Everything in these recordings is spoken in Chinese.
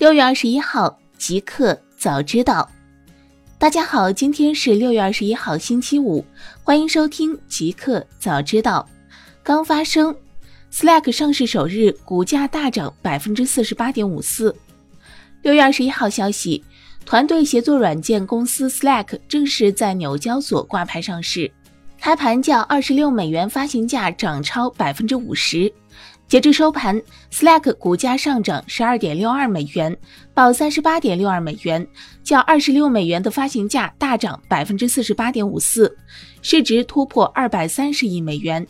六月二十一号，极客早知道。大家好，今天是六月二十一号，星期五，欢迎收听极客早知道。刚发生，Slack 上市首日股价大涨百分之四十八点五四。六月二十一号消息，团队协作软件公司 Slack 正式在纽交所挂牌上市，开盘价二十六美元发行价涨超百分之五十。截至收盘，Slack 股价上涨十二点六二美元，报三十八点六二美元，较二十六美元的发行价大涨百分之四十八点五四，市值突破二百三十亿美元，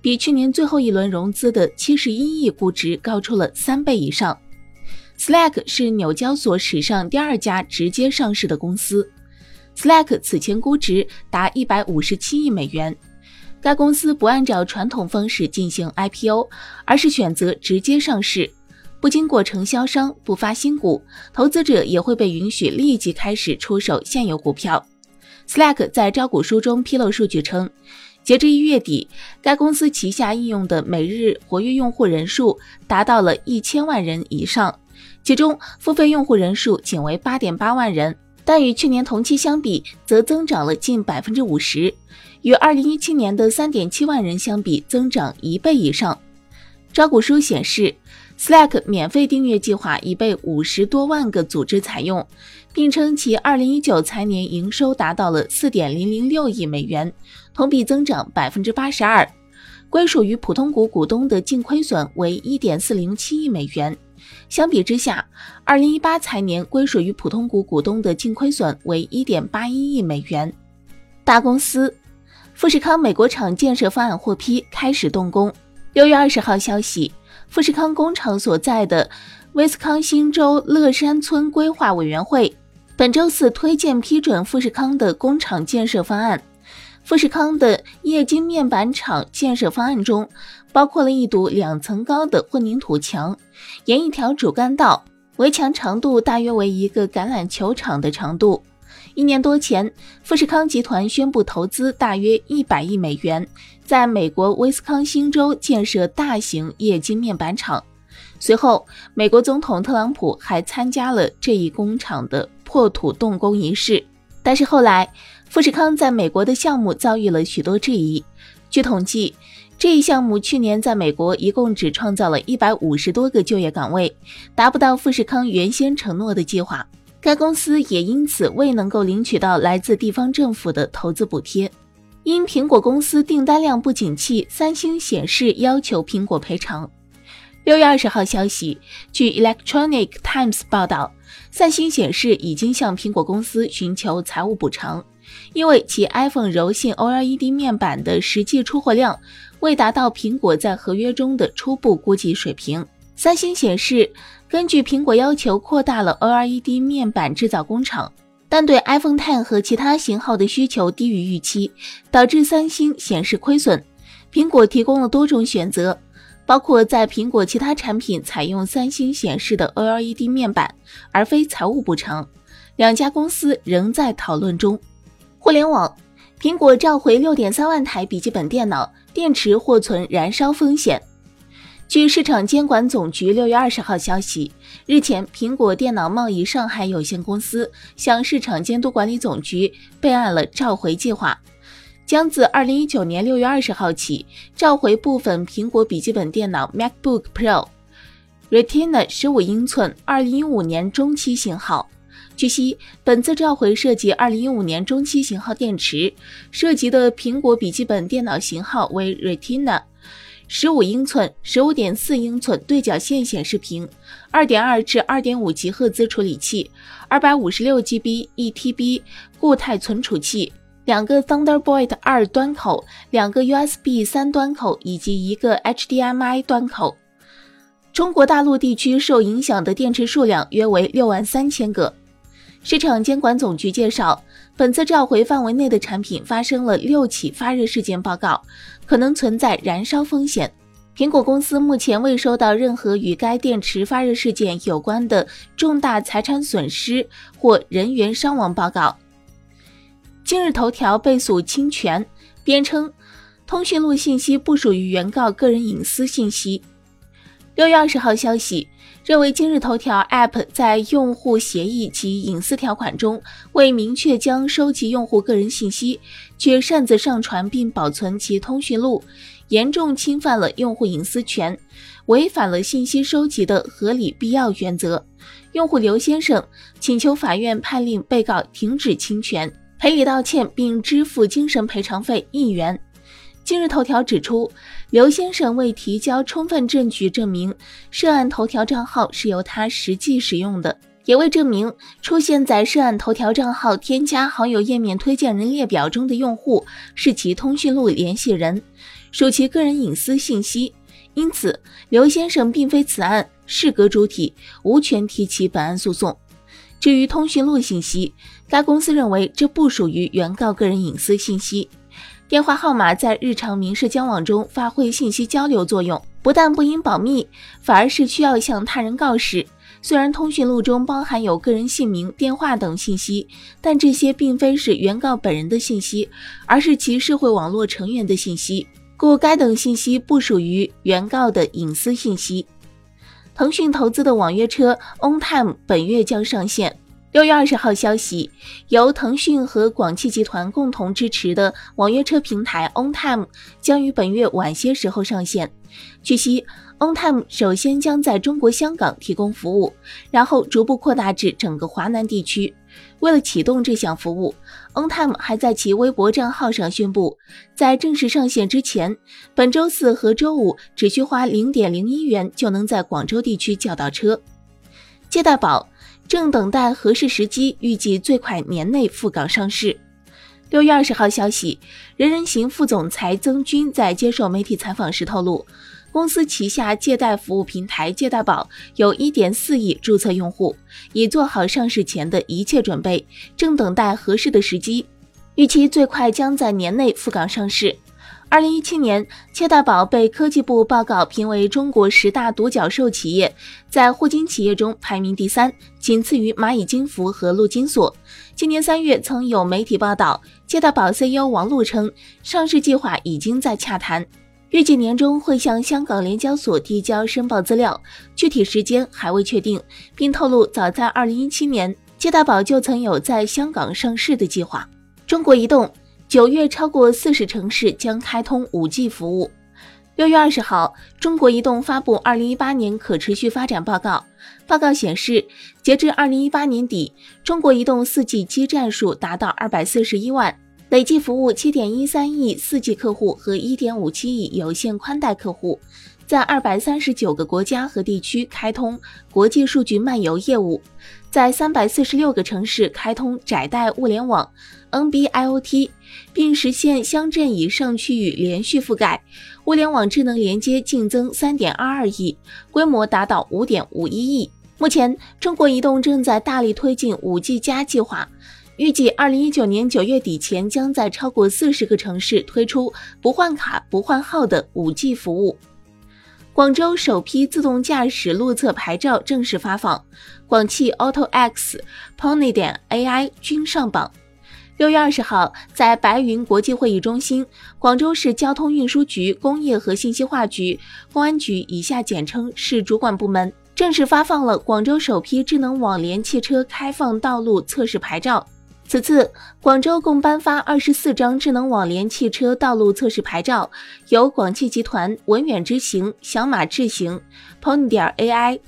比去年最后一轮融资的七十一亿估值高出了三倍以上。Slack 是纽交所史上第二家直接上市的公司，Slack 此前估值达一百五十七亿美元。该公司不按照传统方式进行 IPO，而是选择直接上市，不经过承销商，不发新股，投资者也会被允许立即开始出售现有股票。Slack 在招股书中披露数据称，截至一月底，该公司旗下应用的每日活跃用户人数达到了一千万人以上，其中付费用户人数仅为八点八万人，但与去年同期相比，则增长了近百分之五十。与二零一七年的三点七万人相比，增长一倍以上。招股书显示，Slack 免费订阅计划已被五十多万个组织采用，并称其二零一九财年营收达到了四点零零六亿美元，同比增长百分之八十二。归属于普通股股东的净亏损为一点四零七亿美元，相比之下，二零一八财年归属于普通股股东的净亏损为一点八一亿美元。大公司。富士康美国厂建设方案获批，开始动工。六月二十号消息，富士康工厂所在的威斯康星州乐山村规划委员会本周四推荐批准富士康的工厂建设方案。富士康的液晶面板厂建设方案中，包括了一堵两层高的混凝土墙，沿一条主干道，围墙长度大约为一个橄榄球场的长度。一年多前，富士康集团宣布投资大约一百亿美元，在美国威斯康星州建设大型液晶面板厂。随后，美国总统特朗普还参加了这一工厂的破土动工仪式。但是后来，富士康在美国的项目遭遇了许多质疑。据统计，这一项目去年在美国一共只创造了一百五十多个就业岗位，达不到富士康原先承诺的计划。该公司也因此未能够领取到来自地方政府的投资补贴。因苹果公司订单量不景气，三星显示要求苹果赔偿。六月二十号消息，据 Electronic Times 报道，三星显示已经向苹果公司寻求财务补偿，因为其 iPhone 柔性 OLED 面板的实际出货量未达到苹果在合约中的初步估计水平。三星显示。根据苹果要求，扩大了 OLED 面板制造工厂，但对 iPhone Ten 和其他型号的需求低于预期，导致三星显示亏损。苹果提供了多种选择，包括在苹果其他产品采用三星显示的 OLED 面板，而非财务补偿。两家公司仍在讨论中。互联网，苹果召回6.3万台笔记本电脑，电池或存燃烧风险。据市场监管总局六月二十号消息，日前，苹果电脑贸易上海有限公司向市场监督管理总局备案了召回计划，将自二零一九年六月二十号起召回部分苹果笔记本电脑 MacBook Pro Retina 十五英寸二零一五年中期型号。据悉，本次召回涉及二零一五年中期型号电池，涉及的苹果笔记本电脑型号为 Retina。十五英寸、十五点四英寸对角线显示屏，二点二至二点五吉赫兹处理器，二百五十六 GB 一 TB 固态存储器，两个 Thunderbolt 二端口，两个 USB 三端口以及一个 HDMI 端口。中国大陆地区受影响的电池数量约为六万三千个。市场监管总局介绍，本次召回范围内的产品发生了六起发热事件报告，可能存在燃烧风险。苹果公司目前未收到任何与该电池发热事件有关的重大财产损失或人员伤亡报告。今日头条被诉侵权，编称通讯录信息不属于原告个人隐私信息。六月二十号消息认为，今日头条 App 在用户协议及隐私条款中未明确将收集用户个人信息，却擅自上传并保存其通讯录，严重侵犯了用户隐私权，违反了信息收集的合理必要原则。用户刘先生请求法院判令被告停止侵权、赔礼道歉，并支付精神赔偿费一元。今日头条指出，刘先生未提交充分证据证明涉案头条账号是由他实际使用的，也未证明出现在涉案头条账号添加好友页面推荐人列表中的用户是其通讯录联系人，属其个人隐私信息。因此，刘先生并非此案适格主体，无权提起本案诉讼。至于通讯录信息，该公司认为这不属于原告个人隐私信息。电话号码在日常民事交往中发挥信息交流作用，不但不应保密，反而是需要向他人告示。虽然通讯录中包含有个人姓名、电话等信息，但这些并非是原告本人的信息，而是其社会网络成员的信息，故该等信息不属于原告的隐私信息。腾讯投资的网约车 OnTime 本月将上线。六月二十号消息，由腾讯和广汽集团共同支持的网约车平台 OnTime 将于本月晚些时候上线。据悉，OnTime 首先将在中国香港提供服务，然后逐步扩大至整个华南地区。为了启动这项服务，OnTime 还在其微博账号上宣布，在正式上线之前，本周四和周五只需花零点零一元就能在广州地区叫到车。借贷宝。正等待合适时机，预计最快年内赴港上市。六月二十号消息，人人行副总裁曾军在接受媒体采访时透露，公司旗下借贷服务平台借贷宝有一点四亿注册用户，已做好上市前的一切准备，正等待合适的时机，预期最快将在年内赴港上市。二零一七年，借贷宝被科技部报告评为中国十大独角兽企业，在互金企业中排名第三，仅次于蚂蚁金服和陆金所。今年三月，曾有媒体报道，借贷宝 CEO 王璐称，上市计划已经在洽谈，预计年中会向香港联交所递交申报资料，具体时间还未确定，并透露，早在二零一七年，借贷宝就曾有在香港上市的计划。中国移动。九月，超过四十城市将开通五 G 服务。六月二十号，中国移动发布二零一八年可持续发展报告。报告显示，截至二零一八年底，中国移动四 G 基站数达到二百四十一万，累计服务七点一三亿四 G 客户和一点五七亿有线宽带客户，在二百三十九个国家和地区开通国际数据漫游业务，在三百四十六个城市开通窄带物联网。NB-IoT，并实现乡镇以上区域连续覆盖，物联网智能连接净增三点二二亿，规模达到五点五一亿。目前，中国移动正在大力推进五 G 加计划，预计二零一九年九月底前将在超过四十个城市推出不换卡不换号的五 G 服务。广州首批自动驾驶路测牌照正式发放，广汽 Auto X、Pony 点 AI 均上榜。六月二十号，在白云国际会议中心，广州市交通运输局、工业和信息化局、公安局（以下简称）市主管部门正式发放了广州首批智能网联汽车开放道路测试牌照。此次，广州共颁发二十四张智能网联汽车道路测试牌照，由广汽集团、文远之行、小马智行、Pony 点 AI、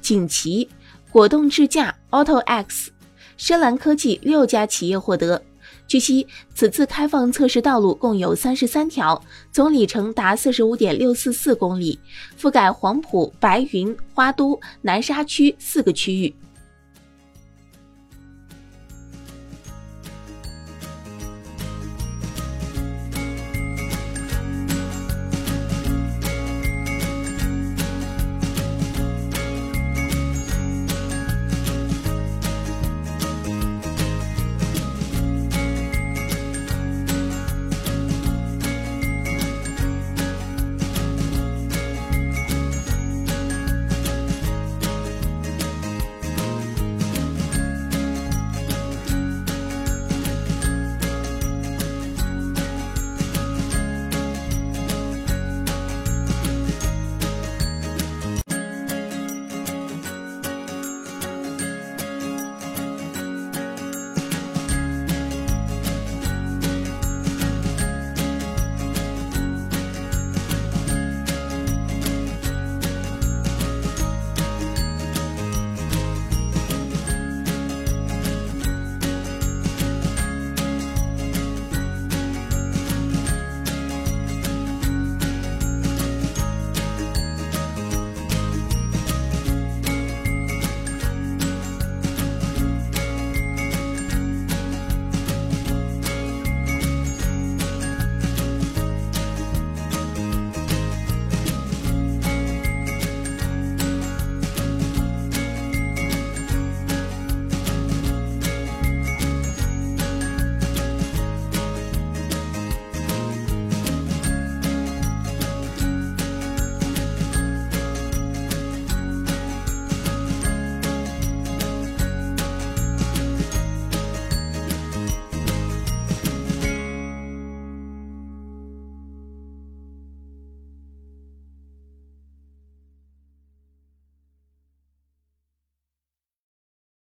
锦旗、果冻智驾、Auto X、深蓝科技六家企业获得。据悉，此次开放测试道路共有三十三条，总里程达四十五点六四四公里，覆盖黄埔、白云、花都、南沙区四个区域。